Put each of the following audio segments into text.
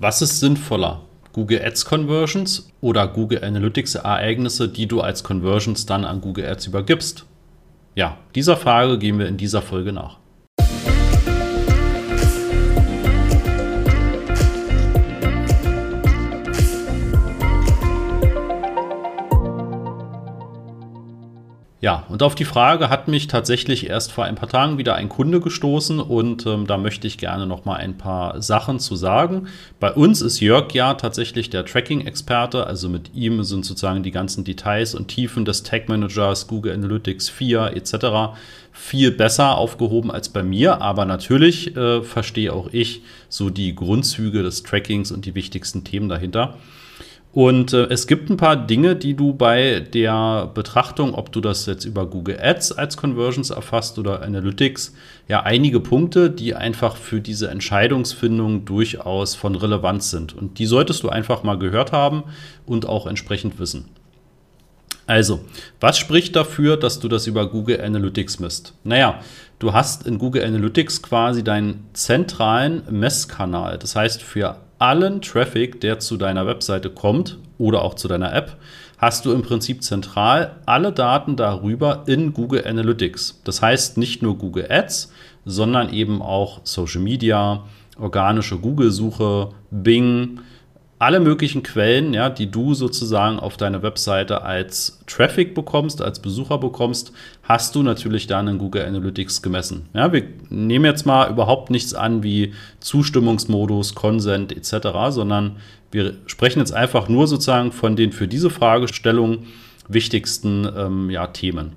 Was ist sinnvoller? Google Ads Conversions oder Google Analytics Ereignisse, die du als Conversions dann an Google Ads übergibst? Ja, dieser Frage gehen wir in dieser Folge nach. Ja, und auf die Frage hat mich tatsächlich erst vor ein paar Tagen wieder ein Kunde gestoßen und ähm, da möchte ich gerne noch mal ein paar Sachen zu sagen. Bei uns ist Jörg ja tatsächlich der Tracking-Experte, also mit ihm sind sozusagen die ganzen Details und Tiefen des Tag Managers, Google Analytics 4 etc. viel besser aufgehoben als bei mir, aber natürlich äh, verstehe auch ich so die Grundzüge des Trackings und die wichtigsten Themen dahinter. Und äh, es gibt ein paar Dinge, die du bei der Betrachtung, ob du das jetzt über Google Ads als Conversions erfasst oder Analytics, ja einige Punkte, die einfach für diese Entscheidungsfindung durchaus von Relevanz sind. Und die solltest du einfach mal gehört haben und auch entsprechend wissen. Also, was spricht dafür, dass du das über Google Analytics misst? Naja, du hast in Google Analytics quasi deinen zentralen Messkanal. Das heißt, für allen Traffic, der zu deiner Webseite kommt oder auch zu deiner App, hast du im Prinzip zentral alle Daten darüber in Google Analytics. Das heißt nicht nur Google Ads, sondern eben auch Social Media, organische Google-Suche, Bing, alle möglichen Quellen, ja, die du sozusagen auf deiner Webseite als Traffic bekommst, als Besucher bekommst, hast du natürlich dann in Google Analytics gemessen. Ja, wir nehmen jetzt mal überhaupt nichts an wie Zustimmungsmodus, Consent etc., sondern wir sprechen jetzt einfach nur sozusagen von den für diese Fragestellung wichtigsten ähm, ja, Themen.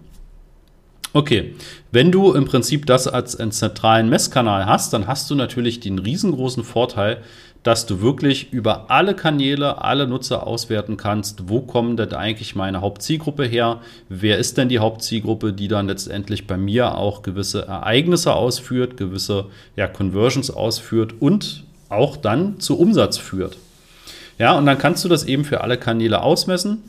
Okay, wenn du im Prinzip das als einen zentralen Messkanal hast, dann hast du natürlich den riesengroßen Vorteil, dass du wirklich über alle Kanäle, alle Nutzer auswerten kannst, wo kommen denn eigentlich meine Hauptzielgruppe her, wer ist denn die Hauptzielgruppe, die dann letztendlich bei mir auch gewisse Ereignisse ausführt, gewisse ja, Conversions ausführt und auch dann zu Umsatz führt. Ja, und dann kannst du das eben für alle Kanäle ausmessen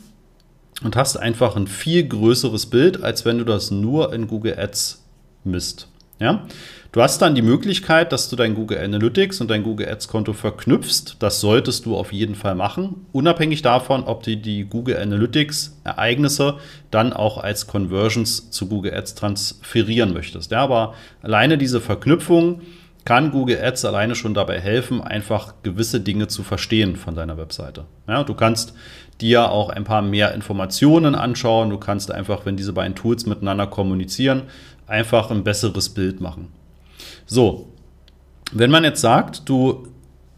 und hast einfach ein viel größeres Bild, als wenn du das nur in Google Ads misst. Ja? Du hast dann die Möglichkeit, dass du dein Google Analytics und dein Google Ads Konto verknüpfst. Das solltest du auf jeden Fall machen, unabhängig davon, ob du die Google Analytics Ereignisse dann auch als Conversions zu Google Ads transferieren möchtest. Ja, aber alleine diese Verknüpfung kann Google Ads alleine schon dabei helfen, einfach gewisse Dinge zu verstehen von deiner Webseite. Ja, du kannst dir auch ein paar mehr Informationen anschauen. Du kannst einfach, wenn diese beiden Tools miteinander kommunizieren, einfach ein besseres Bild machen. So, wenn man jetzt sagt, du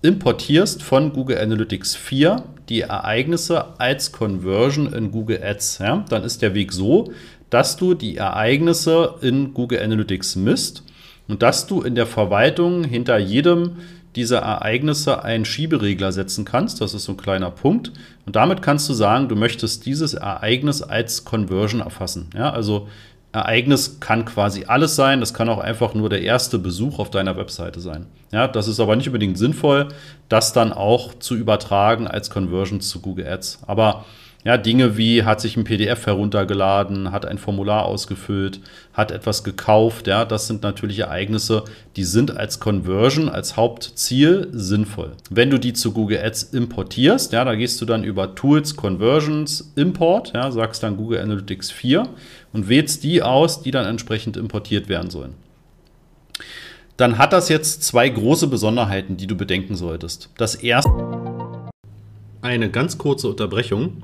importierst von Google Analytics 4 die Ereignisse als Conversion in Google Ads, ja, dann ist der Weg so, dass du die Ereignisse in Google Analytics misst und dass du in der Verwaltung hinter jedem dieser Ereignisse einen Schieberegler setzen kannst. Das ist so ein kleiner Punkt. Und damit kannst du sagen, du möchtest dieses Ereignis als Conversion erfassen. Ja, also Ereignis kann quasi alles sein. Das kann auch einfach nur der erste Besuch auf deiner Webseite sein. Ja, das ist aber nicht unbedingt sinnvoll, das dann auch zu übertragen als Conversion zu Google Ads. Aber ja, Dinge wie hat sich ein PDF heruntergeladen, hat ein Formular ausgefüllt, hat etwas gekauft, ja, das sind natürlich Ereignisse, die sind als Conversion, als Hauptziel sinnvoll. Wenn du die zu Google Ads importierst, ja, da gehst du dann über Tools, Conversions, Import, ja, sagst dann Google Analytics 4 und wählst die aus, die dann entsprechend importiert werden sollen. Dann hat das jetzt zwei große Besonderheiten, die du bedenken solltest. Das erste eine ganz kurze Unterbrechung.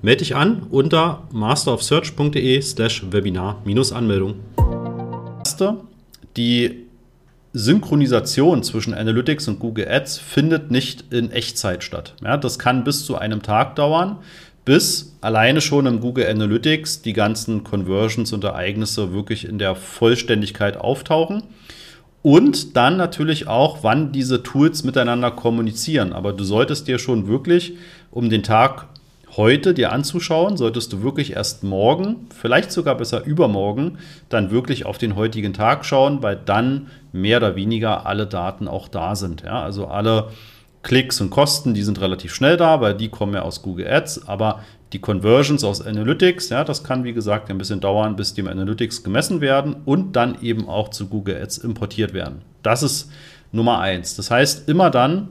Melde dich an unter masterofsearch.de slash Webinar-Anmeldung. Die Synchronisation zwischen Analytics und Google Ads findet nicht in Echtzeit statt. Ja, das kann bis zu einem Tag dauern, bis alleine schon im Google Analytics die ganzen Conversions und Ereignisse wirklich in der Vollständigkeit auftauchen. Und dann natürlich auch, wann diese Tools miteinander kommunizieren. Aber du solltest dir schon wirklich um den Tag heute dir anzuschauen, solltest du wirklich erst morgen, vielleicht sogar besser übermorgen, dann wirklich auf den heutigen Tag schauen, weil dann mehr oder weniger alle Daten auch da sind. Ja? Also alle Klicks und Kosten, die sind relativ schnell da, weil die kommen ja aus Google Ads, aber die Conversions aus Analytics, ja, das kann wie gesagt ein bisschen dauern, bis die im Analytics gemessen werden und dann eben auch zu Google Ads importiert werden. Das ist Nummer eins. Das heißt, immer dann,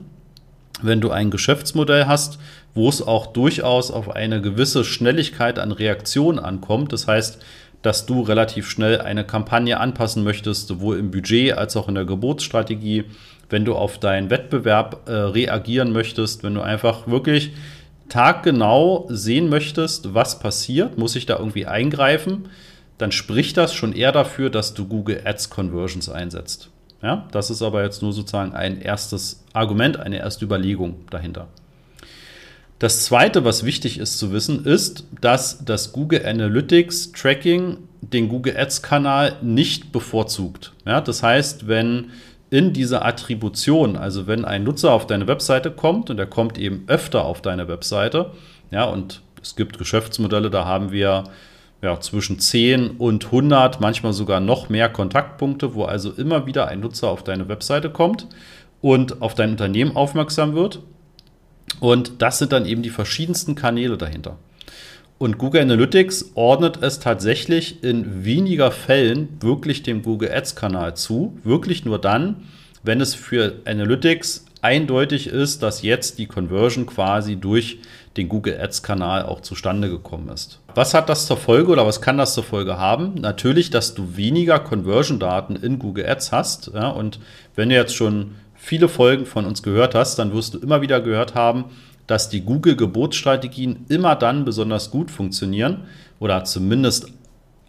wenn du ein Geschäftsmodell hast, wo es auch durchaus auf eine gewisse Schnelligkeit an Reaktion ankommt. Das heißt, dass du relativ schnell eine Kampagne anpassen möchtest, sowohl im Budget als auch in der Geburtsstrategie, wenn du auf deinen Wettbewerb äh, reagieren möchtest, wenn du einfach wirklich taggenau sehen möchtest, was passiert, muss ich da irgendwie eingreifen, dann spricht das schon eher dafür, dass du Google Ads Conversions einsetzt. Ja, das ist aber jetzt nur sozusagen ein erstes Argument, eine erste Überlegung dahinter. Das zweite, was wichtig ist zu wissen, ist, dass das Google Analytics Tracking den Google Ads Kanal nicht bevorzugt. Ja, das heißt, wenn in dieser Attribution, also wenn ein Nutzer auf deine Webseite kommt und er kommt eben öfter auf deine Webseite, ja, und es gibt Geschäftsmodelle, da haben wir ja, zwischen 10 und 100, manchmal sogar noch mehr Kontaktpunkte, wo also immer wieder ein Nutzer auf deine Webseite kommt und auf dein Unternehmen aufmerksam wird und das sind dann eben die verschiedensten Kanäle dahinter. Und Google Analytics ordnet es tatsächlich in weniger Fällen wirklich dem Google Ads-Kanal zu. Wirklich nur dann, wenn es für Analytics eindeutig ist, dass jetzt die Conversion quasi durch den Google Ads-Kanal auch zustande gekommen ist. Was hat das zur Folge oder was kann das zur Folge haben? Natürlich, dass du weniger Conversion-Daten in Google Ads hast. Ja, und wenn du jetzt schon viele Folgen von uns gehört hast, dann wirst du immer wieder gehört haben, dass die Google-Geburtsstrategien immer dann besonders gut funktionieren oder zumindest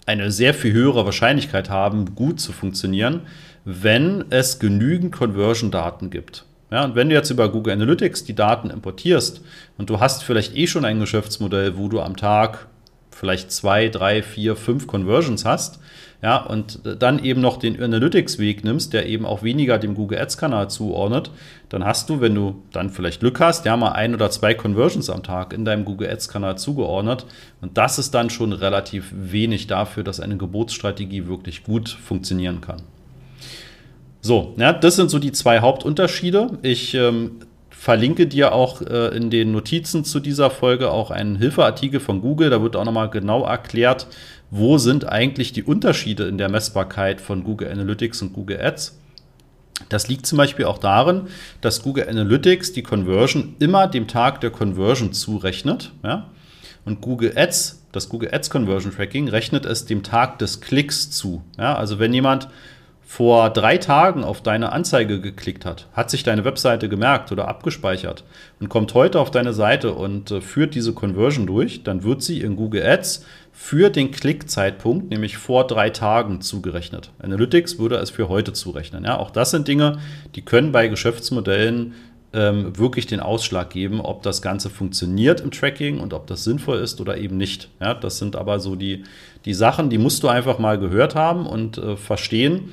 eine sehr viel höhere Wahrscheinlichkeit haben, gut zu funktionieren, wenn es genügend Conversion-Daten gibt. Ja, und wenn du jetzt über Google Analytics die Daten importierst und du hast vielleicht eh schon ein Geschäftsmodell, wo du am Tag vielleicht zwei, drei, vier, fünf Conversions hast, ja, und dann eben noch den Analytics-Weg nimmst, der eben auch weniger dem Google Ads-Kanal zuordnet, dann hast du, wenn du dann vielleicht Glück hast, ja, mal ein oder zwei Conversions am Tag in deinem Google Ads-Kanal zugeordnet. Und das ist dann schon relativ wenig dafür, dass eine Geburtsstrategie wirklich gut funktionieren kann. So, ja, das sind so die zwei Hauptunterschiede. Ich ähm, verlinke dir auch äh, in den Notizen zu dieser Folge auch einen Hilfeartikel von Google. Da wird auch nochmal genau erklärt, wo sind eigentlich die Unterschiede in der Messbarkeit von Google Analytics und Google Ads. Das liegt zum Beispiel auch darin, dass Google Analytics die Conversion immer dem Tag der Conversion zurechnet. Ja? Und Google Ads, das Google Ads Conversion Tracking, rechnet es dem Tag des Klicks zu. Ja? Also wenn jemand vor drei Tagen auf deine Anzeige geklickt hat, hat sich deine Webseite gemerkt oder abgespeichert und kommt heute auf deine Seite und äh, führt diese Conversion durch, dann wird sie in Google Ads für den Klickzeitpunkt, nämlich vor drei Tagen, zugerechnet. Analytics würde es für heute zurechnen. Ja, auch das sind Dinge, die können bei Geschäftsmodellen ähm, wirklich den Ausschlag geben, ob das Ganze funktioniert im Tracking und ob das sinnvoll ist oder eben nicht. Ja, das sind aber so die, die Sachen, die musst du einfach mal gehört haben und äh, verstehen,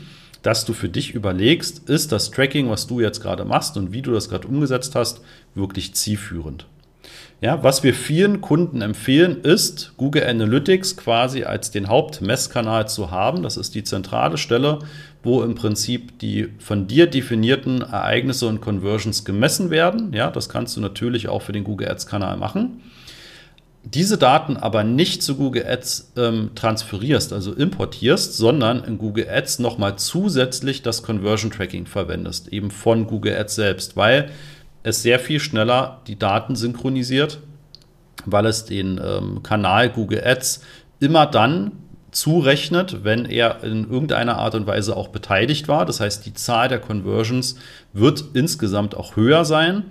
dass du für dich überlegst, ist das Tracking, was du jetzt gerade machst und wie du das gerade umgesetzt hast, wirklich zielführend. Ja, was wir vielen Kunden empfehlen, ist, Google Analytics quasi als den Hauptmesskanal zu haben. Das ist die zentrale Stelle, wo im Prinzip die von dir definierten Ereignisse und Conversions gemessen werden. Ja, das kannst du natürlich auch für den Google Ads-Kanal machen. Diese Daten aber nicht zu Google Ads ähm, transferierst, also importierst, sondern in Google Ads nochmal zusätzlich das Conversion Tracking verwendest, eben von Google Ads selbst, weil es sehr viel schneller die Daten synchronisiert, weil es den ähm, Kanal Google Ads immer dann zurechnet, wenn er in irgendeiner Art und Weise auch beteiligt war. Das heißt, die Zahl der Conversions wird insgesamt auch höher sein,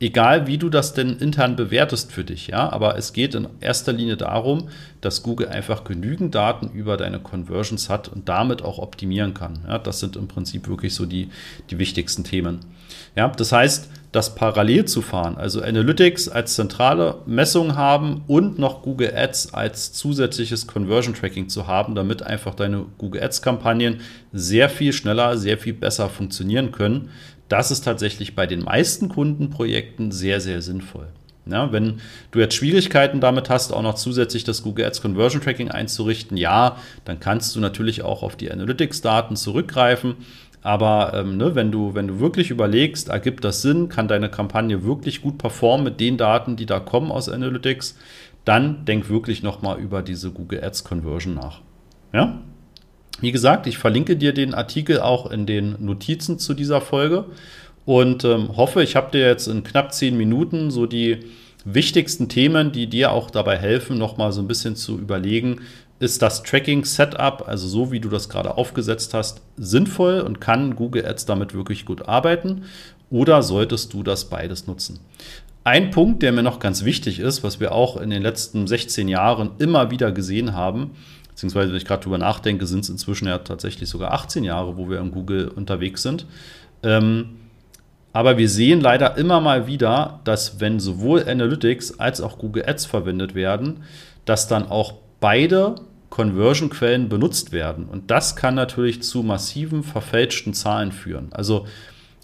egal wie du das denn intern bewertest für dich. Ja, aber es geht in erster Linie darum, dass Google einfach genügend Daten über deine Conversions hat und damit auch optimieren kann. Ja, das sind im Prinzip wirklich so die, die wichtigsten Themen. Ja, das heißt, das parallel zu fahren, also Analytics als zentrale Messung haben und noch Google Ads als zusätzliches Conversion Tracking zu haben, damit einfach deine Google Ads Kampagnen sehr viel schneller, sehr viel besser funktionieren können. Das ist tatsächlich bei den meisten Kundenprojekten sehr, sehr sinnvoll. Ja, wenn du jetzt Schwierigkeiten damit hast, auch noch zusätzlich das Google Ads Conversion Tracking einzurichten, ja, dann kannst du natürlich auch auf die Analytics-Daten zurückgreifen. Aber ähm, ne, wenn, du, wenn du wirklich überlegst, ergibt das Sinn, kann deine Kampagne wirklich gut performen mit den Daten, die da kommen aus Analytics, dann denk wirklich nochmal über diese Google Ads Conversion nach. Ja? Wie gesagt, ich verlinke dir den Artikel auch in den Notizen zu dieser Folge und ähm, hoffe, ich habe dir jetzt in knapp zehn Minuten so die wichtigsten Themen, die dir auch dabei helfen, nochmal so ein bisschen zu überlegen, ist das Tracking-Setup, also so wie du das gerade aufgesetzt hast, sinnvoll und kann Google Ads damit wirklich gut arbeiten? Oder solltest du das beides nutzen? Ein Punkt, der mir noch ganz wichtig ist, was wir auch in den letzten 16 Jahren immer wieder gesehen haben, beziehungsweise wenn ich gerade drüber nachdenke, sind es inzwischen ja tatsächlich sogar 18 Jahre, wo wir in Google unterwegs sind. Ähm, aber wir sehen leider immer mal wieder, dass wenn sowohl Analytics als auch Google Ads verwendet werden, dass dann auch beide Conversion-Quellen benutzt werden. Und das kann natürlich zu massiven verfälschten Zahlen führen. Also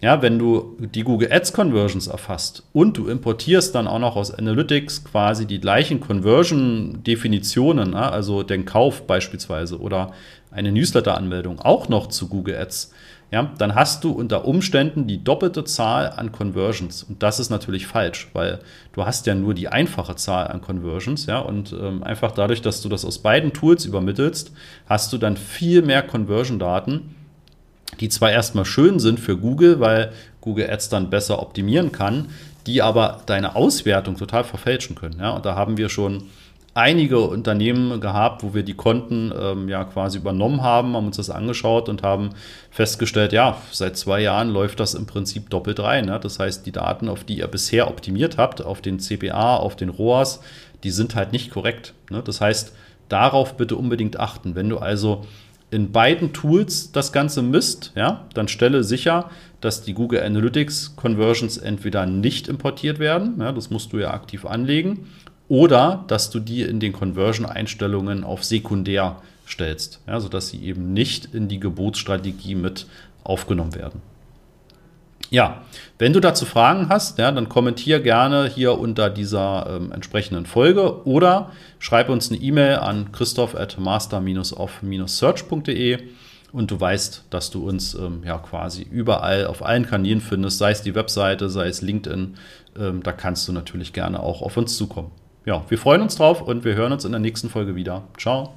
ja, wenn du die Google Ads Conversions erfasst und du importierst dann auch noch aus Analytics quasi die gleichen Conversion-Definitionen, also den Kauf beispielsweise oder eine Newsletter-Anmeldung auch noch zu Google Ads, ja, dann hast du unter Umständen die doppelte Zahl an Conversions. Und das ist natürlich falsch, weil du hast ja nur die einfache Zahl an Conversions, ja, und ähm, einfach dadurch, dass du das aus beiden Tools übermittelst, hast du dann viel mehr Conversion-Daten, die zwar erstmal schön sind für Google, weil Google Ads dann besser optimieren kann, die aber deine Auswertung total verfälschen können. Ja, und da haben wir schon einige Unternehmen gehabt, wo wir die Konten ähm, ja quasi übernommen haben, haben uns das angeschaut und haben festgestellt, ja, seit zwei Jahren läuft das im Prinzip doppelt rein. Ne? Das heißt, die Daten, auf die ihr bisher optimiert habt, auf den CPA, auf den ROAS, die sind halt nicht korrekt. Ne? Das heißt, darauf bitte unbedingt achten. Wenn du also in beiden Tools das Ganze misst, ja, dann stelle sicher, dass die Google Analytics Conversions entweder nicht importiert werden, ja, das musst du ja aktiv anlegen, oder dass du die in den Conversion-Einstellungen auf sekundär stellst, ja, sodass sie eben nicht in die Gebotsstrategie mit aufgenommen werden. Ja, wenn du dazu Fragen hast, ja, dann kommentier gerne hier unter dieser ähm, entsprechenden Folge oder schreib uns eine E-Mail an christoph at master-off-search.de und du weißt, dass du uns ähm, ja quasi überall auf allen Kanälen findest, sei es die Webseite, sei es LinkedIn, ähm, da kannst du natürlich gerne auch auf uns zukommen ja, wir freuen uns drauf und wir hören uns in der nächsten Folge wieder. Ciao.